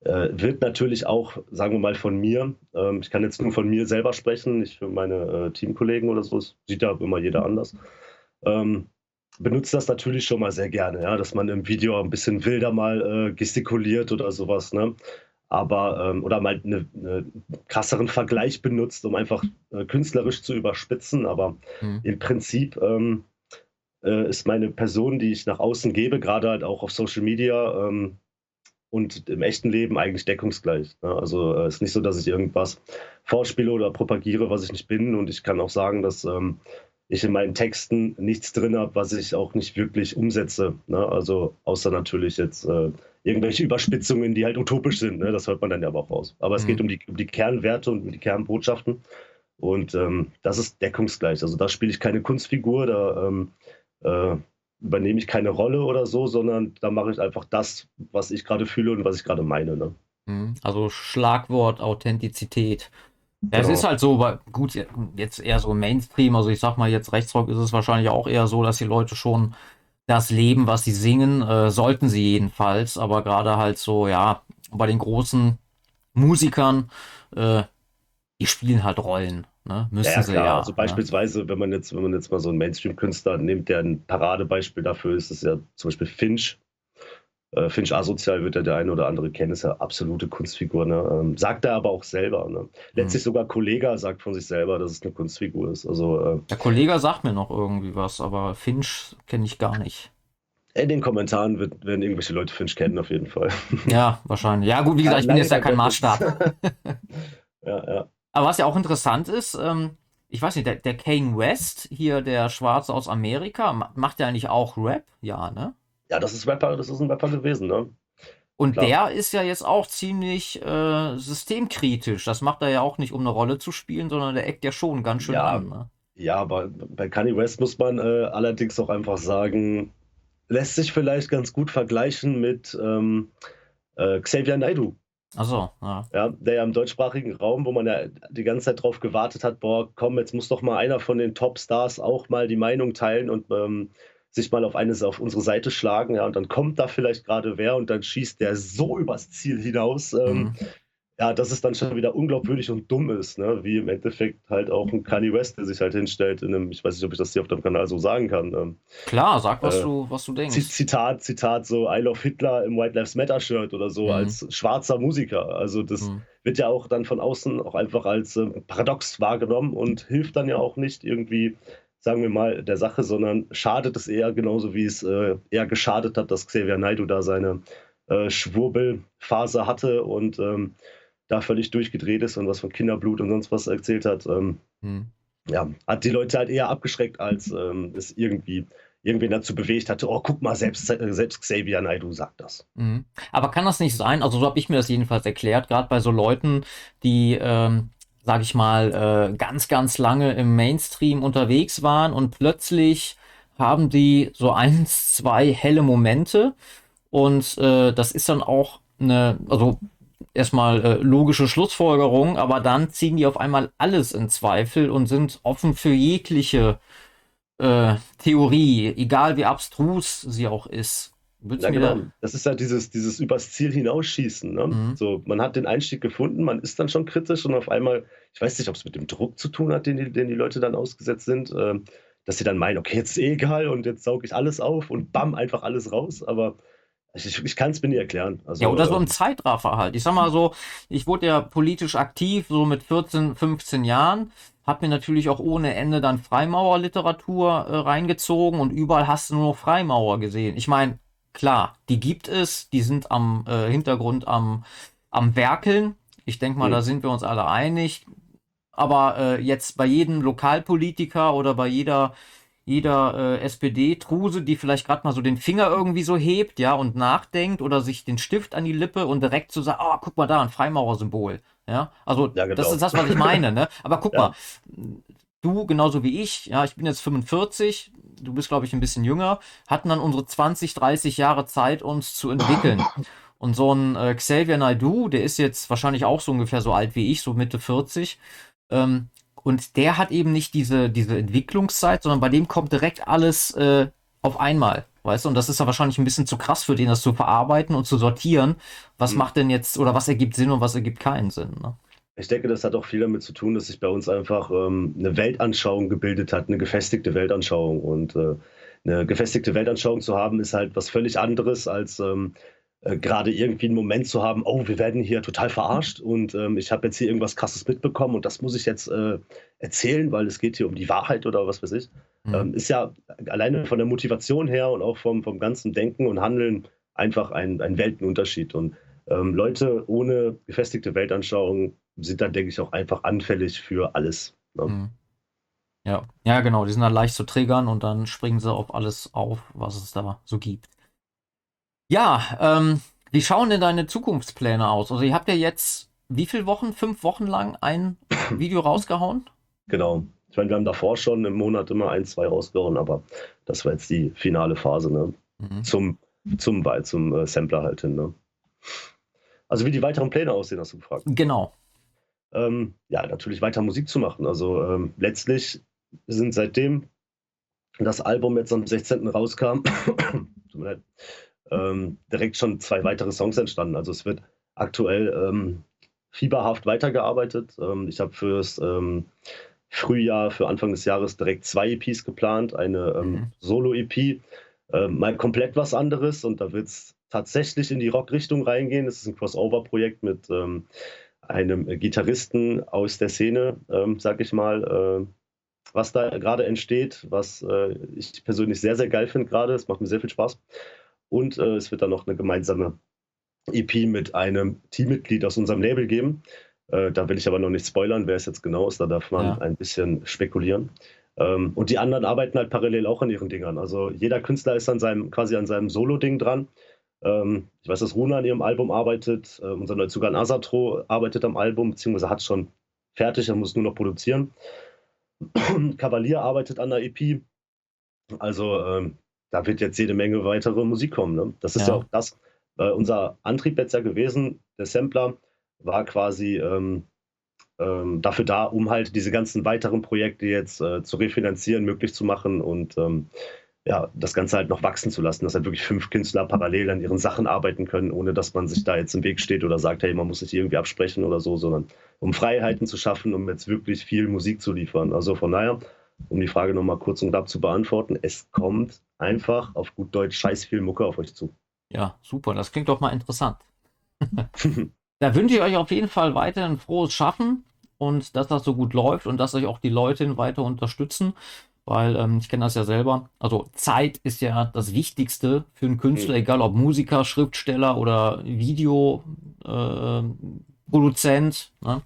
äh, wird natürlich auch, sagen wir mal, von mir, ähm, ich kann jetzt nur von mir selber sprechen, nicht für meine äh, Teamkollegen oder so, das sieht ja immer jeder anders. Ähm, benutzt das natürlich schon mal sehr gerne, ja, dass man im Video ein bisschen wilder mal äh, gestikuliert oder sowas, ne? Aber, ähm, oder mal einen eine krasseren Vergleich benutzt, um einfach äh, künstlerisch zu überspitzen. Aber mhm. im Prinzip ähm, äh, ist meine Person, die ich nach außen gebe, gerade halt auch auf Social Media ähm, und im echten Leben eigentlich deckungsgleich. Ne? Also es äh, ist nicht so, dass ich irgendwas vorspiele oder propagiere, was ich nicht bin. Und ich kann auch sagen, dass ähm, ich in meinen Texten nichts drin habe, was ich auch nicht wirklich umsetze. Ne? Also außer natürlich jetzt äh, irgendwelche Überspitzungen, die halt utopisch sind. Ne? Das hört man dann ja aber auch raus. Aber mhm. es geht um die, um die Kernwerte und um die Kernbotschaften. Und ähm, das ist deckungsgleich. Also da spiele ich keine Kunstfigur, da ähm, äh, übernehme ich keine Rolle oder so, sondern da mache ich einfach das, was ich gerade fühle und was ich gerade meine. Ne? Mhm. Also Schlagwort Authentizität. Ja, es ist halt so, gut, jetzt eher so Mainstream, also ich sag mal, jetzt Rechtsrock ist es wahrscheinlich auch eher so, dass die Leute schon das leben, was sie singen, äh, sollten sie jedenfalls, aber gerade halt so, ja, bei den großen Musikern, äh, die spielen halt Rollen, ne? Müssen ja, sie klar. ja. Also ne? beispielsweise, ne? wenn man jetzt, wenn man jetzt mal so einen Mainstream-Künstler nimmt, der ein Paradebeispiel dafür ist, ist ja zum Beispiel Finch, äh, Finch asozial wird ja der eine oder andere kennen, ist ja absolute Kunstfigur. Ne? Ähm, sagt er aber auch selber. Ne? Letztlich mhm. sogar Kollega sagt von sich selber, dass es eine Kunstfigur ist. Also, äh, der Kollege sagt mir noch irgendwie was, aber Finch kenne ich gar nicht. In den Kommentaren wird, werden irgendwelche Leute Finch kennen, auf jeden Fall. Ja, wahrscheinlich. Ja, gut, wie gesagt, ich bin jetzt ja kein Maßstab. ja, ja. Aber was ja auch interessant ist, ähm, ich weiß nicht, der, der Kane West, hier der Schwarze aus Amerika, macht ja eigentlich auch Rap? Ja, ne? Ja, das ist Rapper, das ist ein Rapper gewesen, ne? Und Klar. der ist ja jetzt auch ziemlich äh, systemkritisch. Das macht er ja auch nicht, um eine Rolle zu spielen, sondern der eckt ja schon ganz schön ja, an. Ne? Ja, aber bei Kanye West muss man äh, allerdings auch einfach sagen, lässt sich vielleicht ganz gut vergleichen mit ähm, äh, Xavier Naidoo. Achso, ja. ja. Der ja im deutschsprachigen Raum, wo man ja die ganze Zeit drauf gewartet hat, boah, komm, jetzt muss doch mal einer von den Topstars auch mal die Meinung teilen und ähm, sich mal auf eine auf unsere Seite schlagen, ja, und dann kommt da vielleicht gerade wer und dann schießt der so übers Ziel hinaus. Ähm, mhm. Ja, dass es dann schon wieder unglaubwürdig und dumm ist, ne? wie im Endeffekt halt auch ein Kanye West, der sich halt hinstellt in einem, ich weiß nicht, ob ich das hier auf dem Kanal so sagen kann. Ähm, Klar, sag, was, äh, du, was du denkst. Zitat, Zitat, so I love Hitler im White Lives Matter Shirt oder so, mhm. als schwarzer Musiker. Also das mhm. wird ja auch dann von außen auch einfach als äh, paradox wahrgenommen und hilft dann ja auch nicht irgendwie sagen wir mal, der Sache, sondern schadet es eher genauso, wie es äh, eher geschadet hat, dass Xavier Naidoo da seine äh, Schwurbelphase hatte und ähm, da völlig durchgedreht ist und was von Kinderblut und sonst was erzählt hat. Ähm, hm. ja, hat die Leute halt eher abgeschreckt, als ähm, es irgendwie irgendwen dazu bewegt hatte, oh, guck mal, selbst, selbst Xavier Naidoo sagt das. Mhm. Aber kann das nicht sein, also so habe ich mir das jedenfalls erklärt, gerade bei so Leuten, die, ähm, sage ich mal, äh, ganz, ganz lange im Mainstream unterwegs waren und plötzlich haben die so eins, zwei helle Momente und äh, das ist dann auch eine, also erstmal äh, logische Schlussfolgerung, aber dann ziehen die auf einmal alles in Zweifel und sind offen für jegliche äh, Theorie, egal wie abstrus sie auch ist. Ja, genau. Das ist ja dieses, dieses übers Ziel hinausschießen. Ne? Mhm. So, man hat den Einstieg gefunden, man ist dann schon kritisch und auf einmal, ich weiß nicht, ob es mit dem Druck zu tun hat, den die, den die Leute dann ausgesetzt sind, äh, dass sie dann meinen, okay, jetzt ist eh egal und jetzt sauge ich alles auf und bam, einfach alles raus. Aber ich, ich kann es mir nicht erklären. Also, ja, oder so im Zeitraffer halt. Ich sag mal so, ich wurde ja politisch aktiv, so mit 14, 15 Jahren. Hab mir natürlich auch ohne Ende dann Freimaurerliteratur äh, reingezogen und überall hast du nur noch Freimaurer gesehen. Ich meine, klar, die gibt es, die sind am äh, Hintergrund am, am Werkeln. Ich denke mal, mhm. da sind wir uns alle einig. Aber äh, jetzt bei jedem Lokalpolitiker oder bei jeder jeder äh, SPD-Truse, die vielleicht gerade mal so den Finger irgendwie so hebt, ja, und nachdenkt oder sich den Stift an die Lippe und direkt so sagt, oh, guck mal da, ein Freimaurersymbol. Ja, also ja, genau. das ist das, was ich meine, ne? Aber guck ja. mal, du genauso wie ich, ja, ich bin jetzt 45, du bist, glaube ich, ein bisschen jünger, hatten dann unsere 20, 30 Jahre Zeit, uns zu entwickeln. Und so ein äh, Xavier Naidoo, der ist jetzt wahrscheinlich auch so ungefähr so alt wie ich, so Mitte 40. Ähm, und der hat eben nicht diese, diese Entwicklungszeit, sondern bei dem kommt direkt alles äh, auf einmal. Weißt du, und das ist ja wahrscheinlich ein bisschen zu krass für den, das zu verarbeiten und zu sortieren. Was mhm. macht denn jetzt oder was ergibt Sinn und was ergibt keinen Sinn? Ne? Ich denke, das hat auch viel damit zu tun, dass sich bei uns einfach ähm, eine Weltanschauung gebildet hat, eine gefestigte Weltanschauung. Und äh, eine gefestigte Weltanschauung zu haben, ist halt was völlig anderes als ähm, äh, gerade irgendwie einen Moment zu haben, oh, wir werden hier total verarscht und ähm, ich habe jetzt hier irgendwas Krasses mitbekommen und das muss ich jetzt äh, erzählen, weil es geht hier um die Wahrheit oder was weiß ich, mhm. ähm, ist ja alleine von der Motivation her und auch vom, vom ganzen Denken und Handeln einfach ein, ein Weltenunterschied. Und ähm, Leute ohne gefestigte Weltanschauung sind dann, denke ich, auch einfach anfällig für alles. Ne? Mhm. Ja. ja, genau, die sind dann leicht zu triggern und dann springen sie auf alles auf, was es da so gibt. Ja, ähm, wie schauen denn deine Zukunftspläne aus? Also ihr habt ja jetzt wie viele Wochen, fünf Wochen lang ein Video rausgehauen? Genau. Ich meine, wir haben davor schon im Monat immer ein, zwei rausgehauen, aber das war jetzt die finale Phase, ne? Mhm. Zum, zum, zum äh, Sampler halt hin, ne? Also wie die weiteren Pläne aussehen, hast du gefragt. Genau. Ähm, ja, natürlich weiter Musik zu machen. Also ähm, letztlich sind seitdem das Album jetzt am 16. rauskam, tut mir leid, ähm, direkt schon zwei weitere Songs entstanden. Also es wird aktuell ähm, fieberhaft weitergearbeitet. Ähm, ich habe fürs ähm, Frühjahr, für Anfang des Jahres direkt zwei EPs geplant. Eine ähm, mhm. Solo-EP, ähm, mal komplett was anderes und da wird es tatsächlich in die Rock-Richtung reingehen. Es ist ein Crossover-Projekt mit einem Gitarristen aus der Szene, sag ich mal. Äh, was da gerade entsteht, was äh, ich persönlich sehr, sehr geil finde gerade. Es macht mir sehr viel Spaß. Und äh, es wird dann noch eine gemeinsame EP mit einem Teammitglied aus unserem Label geben. Äh, da will ich aber noch nicht spoilern, wer es jetzt genau ist. Da darf man ja. ein bisschen spekulieren. Ähm, und die anderen arbeiten halt parallel auch an ihren Dingern. Also jeder Künstler ist an seinem, quasi an seinem Solo-Ding dran. Ähm, ich weiß, dass Runa an ihrem Album arbeitet. Äh, unser Neuzugang Asatro arbeitet am Album, beziehungsweise hat es schon fertig, er muss nur noch produzieren. Kavalier arbeitet an der EP. Also ähm, da wird jetzt jede Menge weitere Musik kommen. Ne? Das ist ja. ja auch das, äh, unser Antrieb jetzt ja gewesen, der Sampler war quasi ähm, ähm, dafür da, um halt diese ganzen weiteren Projekte jetzt äh, zu refinanzieren, möglich zu machen und ähm, ja, das Ganze halt noch wachsen zu lassen, dass halt wirklich fünf Künstler parallel an ihren Sachen arbeiten können, ohne dass man sich da jetzt im Weg steht oder sagt, hey, man muss sich irgendwie absprechen oder so, sondern um Freiheiten zu schaffen, um jetzt wirklich viel Musik zu liefern. Also von daher, um die Frage nochmal kurz und knapp zu beantworten, es kommt einfach auf gut Deutsch scheiß viel Mucke auf euch zu. Ja, super, das klingt doch mal interessant. da wünsche ich euch auf jeden Fall weiterhin frohes Schaffen und dass das so gut läuft und dass euch auch die Leute weiter unterstützen, weil ähm, ich kenne das ja selber. Also Zeit ist ja das Wichtigste für einen Künstler, mhm. egal ob Musiker, Schriftsteller oder Videoproduzent. Äh, ne?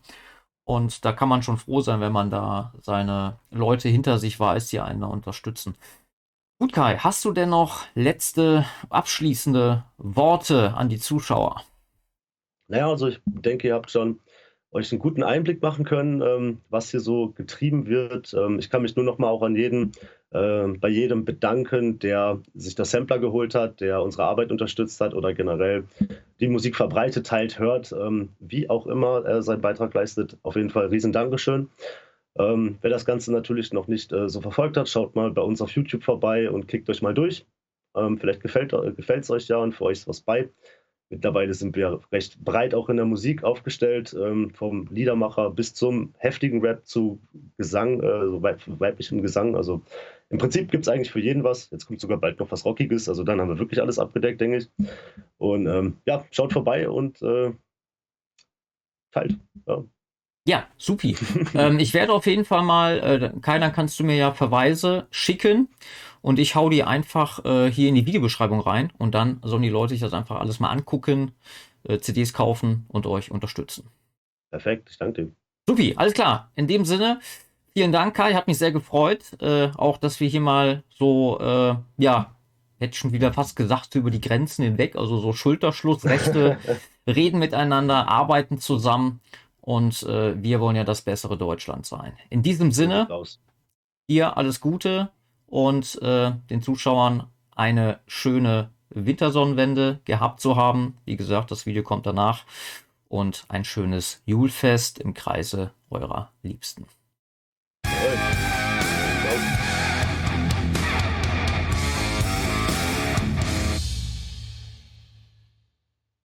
Und da kann man schon froh sein, wenn man da seine Leute hinter sich weiß, die einen da unterstützen. Gut, Kai, hast du denn noch letzte abschließende Worte an die Zuschauer? Naja, also ich denke, ihr habt schon euch einen guten Einblick machen können, ähm, was hier so getrieben wird. Ähm, ich kann mich nur noch mal auch an jeden, äh, bei jedem bedanken, der sich das Sampler geholt hat, der unsere Arbeit unterstützt hat oder generell die Musik verbreitet, teilt, hört, ähm, wie auch immer er seinen Beitrag leistet. Auf jeden Fall riesen Dankeschön. Ähm, wer das Ganze natürlich noch nicht äh, so verfolgt hat, schaut mal bei uns auf YouTube vorbei und klickt euch mal durch. Ähm, vielleicht gefällt es euch ja und für euch ist was bei. Mittlerweile sind wir recht breit auch in der Musik aufgestellt, ähm, vom Liedermacher bis zum heftigen Rap zu Gesang, äh, weib weiblichem Gesang. Also im Prinzip gibt es eigentlich für jeden was. Jetzt kommt sogar bald noch was Rockiges. Also dann haben wir wirklich alles abgedeckt, denke ich. Und ähm, ja, schaut vorbei und äh, teilt. Ja. Ja, supi. ähm, ich werde auf jeden Fall mal, äh, keiner kannst du mir ja Verweise schicken und ich hau die einfach äh, hier in die Videobeschreibung rein und dann sollen die Leute sich das einfach alles mal angucken, äh, CDs kaufen und euch unterstützen. Perfekt, ich danke dir. Supi, alles klar. In dem Sinne, vielen Dank, Kai, hat mich sehr gefreut. Äh, auch, dass wir hier mal so, äh, ja, hätte schon wieder fast gesagt, über die Grenzen hinweg, also so Schulterschlussrechte, reden miteinander, arbeiten zusammen und äh, wir wollen ja das bessere Deutschland sein. In diesem Sinne, dir alles Gute und äh, den Zuschauern eine schöne Wintersonnenwende gehabt zu haben. Wie gesagt, das Video kommt danach. Und ein schönes Julfest im Kreise eurer Liebsten. Good.